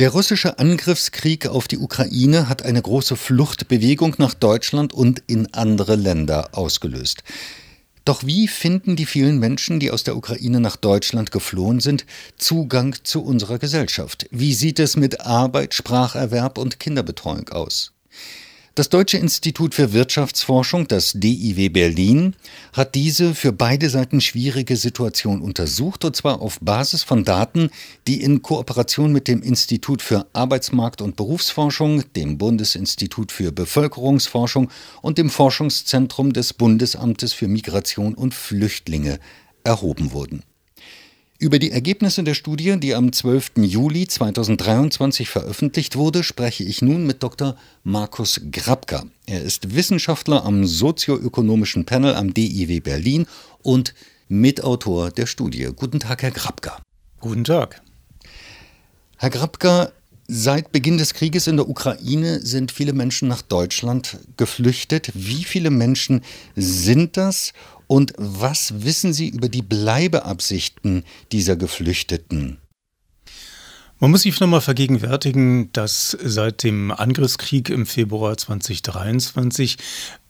Der russische Angriffskrieg auf die Ukraine hat eine große Fluchtbewegung nach Deutschland und in andere Länder ausgelöst. Doch wie finden die vielen Menschen, die aus der Ukraine nach Deutschland geflohen sind, Zugang zu unserer Gesellschaft? Wie sieht es mit Arbeit, Spracherwerb und Kinderbetreuung aus? Das Deutsche Institut für Wirtschaftsforschung, das DIW Berlin, hat diese für beide Seiten schwierige Situation untersucht, und zwar auf Basis von Daten, die in Kooperation mit dem Institut für Arbeitsmarkt- und Berufsforschung, dem Bundesinstitut für Bevölkerungsforschung und dem Forschungszentrum des Bundesamtes für Migration und Flüchtlinge erhoben wurden. Über die Ergebnisse der Studie, die am 12. Juli 2023 veröffentlicht wurde, spreche ich nun mit Dr. Markus Grabka. Er ist Wissenschaftler am sozioökonomischen Panel am DIW Berlin und Mitautor der Studie. Guten Tag, Herr Grabka. Guten Tag. Herr Grabka, Seit Beginn des Krieges in der Ukraine sind viele Menschen nach Deutschland geflüchtet. Wie viele Menschen sind das und was wissen Sie über die Bleibeabsichten dieser Geflüchteten? Man muss sich nochmal vergegenwärtigen, dass seit dem Angriffskrieg im Februar 2023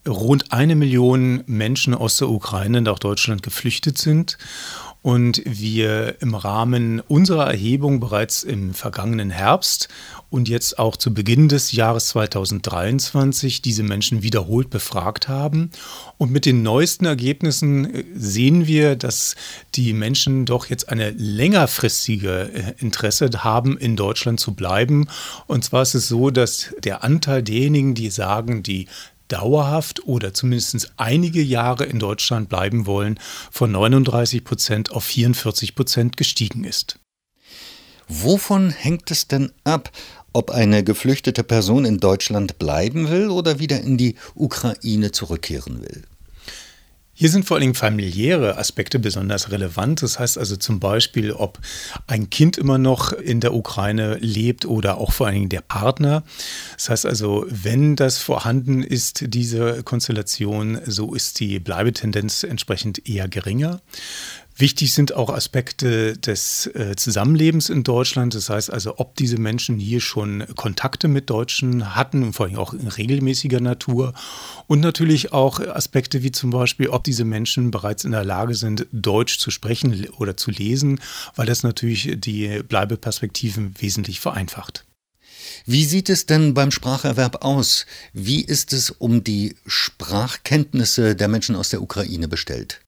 rund eine Million Menschen aus der Ukraine nach Deutschland geflüchtet sind und wir im Rahmen unserer Erhebung bereits im vergangenen Herbst und jetzt auch zu Beginn des Jahres 2023 diese Menschen wiederholt befragt haben. Und mit den neuesten Ergebnissen äh, sehen wir, dass die Menschen doch jetzt eine längerfristige äh, Interesse haben, in Deutschland zu bleiben. Und zwar ist es so, dass der Anteil derjenigen, die sagen, die dauerhaft oder zumindest einige Jahre in Deutschland bleiben wollen, von 39 Prozent auf 44 Prozent gestiegen ist. Wovon hängt es denn ab, ob eine geflüchtete Person in Deutschland bleiben will oder wieder in die Ukraine zurückkehren will? Hier sind vor allen Dingen familiäre Aspekte besonders relevant. Das heißt also zum Beispiel, ob ein Kind immer noch in der Ukraine lebt oder auch vor allen Dingen der Partner. Das heißt also, wenn das vorhanden ist, diese Konstellation, so ist die Bleibetendenz entsprechend eher geringer. Wichtig sind auch Aspekte des äh, Zusammenlebens in Deutschland. Das heißt also, ob diese Menschen hier schon Kontakte mit Deutschen hatten, vor allem auch in regelmäßiger Natur. Und natürlich auch Aspekte wie zum Beispiel, ob diese Menschen bereits in der Lage sind, Deutsch zu sprechen oder zu lesen, weil das natürlich die Bleibeperspektiven wesentlich vereinfacht. Wie sieht es denn beim Spracherwerb aus? Wie ist es um die Sprachkenntnisse der Menschen aus der Ukraine bestellt?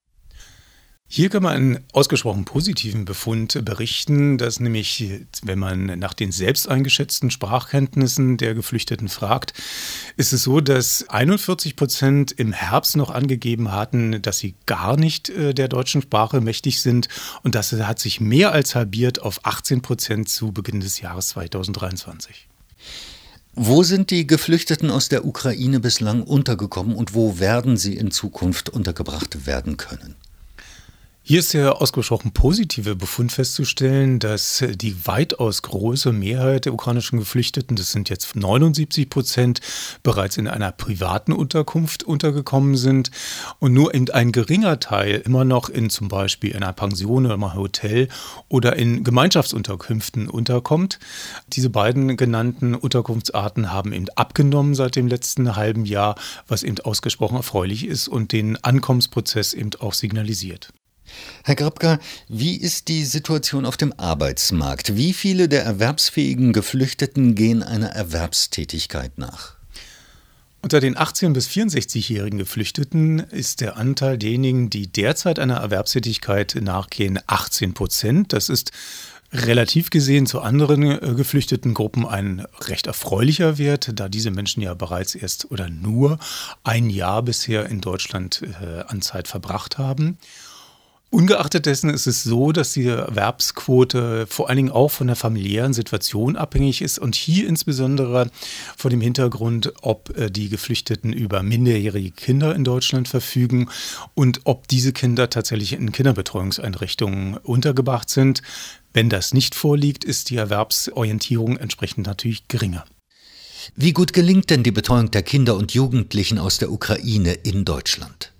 Hier kann man einen ausgesprochen positiven Befund berichten, dass nämlich, wenn man nach den selbst eingeschätzten Sprachkenntnissen der Geflüchteten fragt, ist es so, dass 41 Prozent im Herbst noch angegeben hatten, dass sie gar nicht äh, der deutschen Sprache mächtig sind. Und das hat sich mehr als halbiert auf 18 Prozent zu Beginn des Jahres 2023. Wo sind die Geflüchteten aus der Ukraine bislang untergekommen und wo werden sie in Zukunft untergebracht werden können? Hier ist der ausgesprochen positive Befund festzustellen, dass die weitaus große Mehrheit der ukrainischen Geflüchteten, das sind jetzt 79 Prozent, bereits in einer privaten Unterkunft untergekommen sind und nur eben ein geringer Teil immer noch in zum Beispiel einer Pension oder einem Hotel oder in Gemeinschaftsunterkünften unterkommt. Diese beiden genannten Unterkunftsarten haben eben abgenommen seit dem letzten halben Jahr, was eben ausgesprochen erfreulich ist und den Ankommensprozess eben auch signalisiert. Herr Grabka, wie ist die Situation auf dem Arbeitsmarkt? Wie viele der erwerbsfähigen Geflüchteten gehen einer Erwerbstätigkeit nach? Unter den 18- bis 64-jährigen Geflüchteten ist der Anteil derjenigen, die derzeit einer Erwerbstätigkeit nachgehen, 18 Prozent. Das ist relativ gesehen zu anderen äh, geflüchteten Gruppen ein recht erfreulicher Wert, da diese Menschen ja bereits erst oder nur ein Jahr bisher in Deutschland äh, an Zeit verbracht haben. Ungeachtet dessen ist es so, dass die Erwerbsquote vor allen Dingen auch von der familiären Situation abhängig ist und hier insbesondere vor dem Hintergrund, ob äh, die Geflüchteten über minderjährige Kinder in Deutschland verfügen und ob diese Kinder tatsächlich in Kinderbetreuungseinrichtungen untergebracht sind. Wenn das nicht vorliegt, ist die Erwerbsorientierung entsprechend natürlich geringer. Wie gut gelingt denn die Betreuung der Kinder und Jugendlichen aus der Ukraine in Deutschland?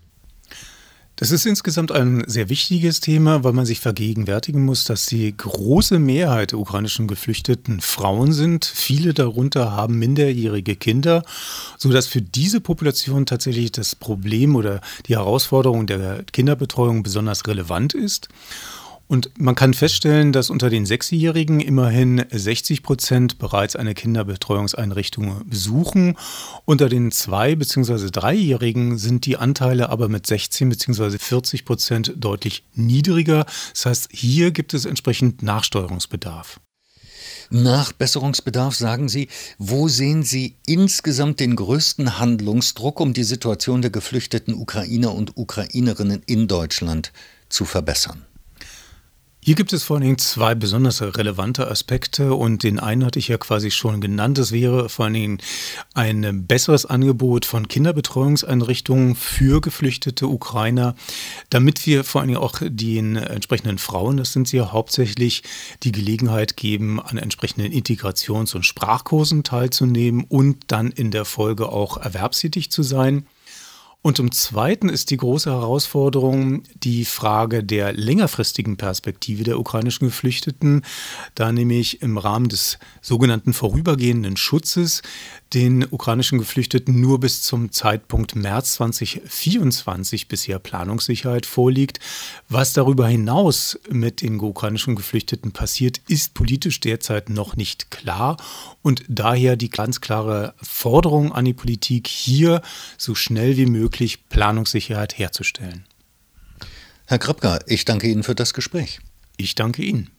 Das ist insgesamt ein sehr wichtiges Thema, weil man sich vergegenwärtigen muss, dass die große Mehrheit der ukrainischen Geflüchteten Frauen sind. Viele darunter haben minderjährige Kinder, sodass für diese Population tatsächlich das Problem oder die Herausforderung der Kinderbetreuung besonders relevant ist. Und man kann feststellen, dass unter den Sechsjährigen immerhin 60 Prozent bereits eine Kinderbetreuungseinrichtung besuchen. Unter den Zwei- bzw. Dreijährigen sind die Anteile aber mit 16 bzw. 40 Prozent deutlich niedriger. Das heißt, hier gibt es entsprechend Nachsteuerungsbedarf. Nachbesserungsbedarf, sagen Sie. Wo sehen Sie insgesamt den größten Handlungsdruck, um die Situation der geflüchteten Ukrainer und Ukrainerinnen in Deutschland zu verbessern? Hier gibt es vor allen Dingen zwei besonders relevante Aspekte und den einen hatte ich ja quasi schon genannt. Das wäre vor allen Dingen ein besseres Angebot von Kinderbetreuungseinrichtungen für geflüchtete Ukrainer, damit wir vor allen Dingen auch den entsprechenden Frauen, das sind sie ja hauptsächlich, die Gelegenheit geben, an entsprechenden Integrations- und Sprachkursen teilzunehmen und dann in der Folge auch erwerbstätig zu sein. Und zum Zweiten ist die große Herausforderung die Frage der längerfristigen Perspektive der ukrainischen Geflüchteten, da nämlich im Rahmen des sogenannten vorübergehenden Schutzes den ukrainischen Geflüchteten nur bis zum Zeitpunkt März 2024 bisher Planungssicherheit vorliegt. Was darüber hinaus mit den ukrainischen Geflüchteten passiert, ist politisch derzeit noch nicht klar und daher die ganz klare Forderung an die Politik, hier so schnell wie möglich Planungssicherheit herzustellen. Herr Krapka, ich danke Ihnen für das Gespräch. Ich danke Ihnen.